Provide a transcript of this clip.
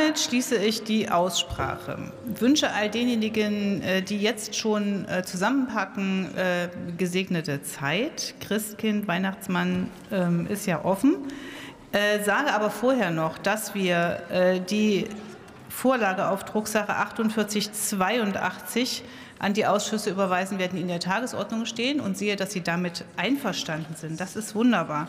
Damit schließe ich die Aussprache. Wünsche all denjenigen, äh, die jetzt schon äh, zusammenpacken, äh, gesegnete Zeit. Christkind, Weihnachtsmann ähm, ist ja offen. Sage aber vorher noch, dass wir die Vorlage auf Drucksache 4882 an die Ausschüsse überweisen werden, die in der Tagesordnung stehen und sehe, dass Sie damit einverstanden sind. Das ist wunderbar.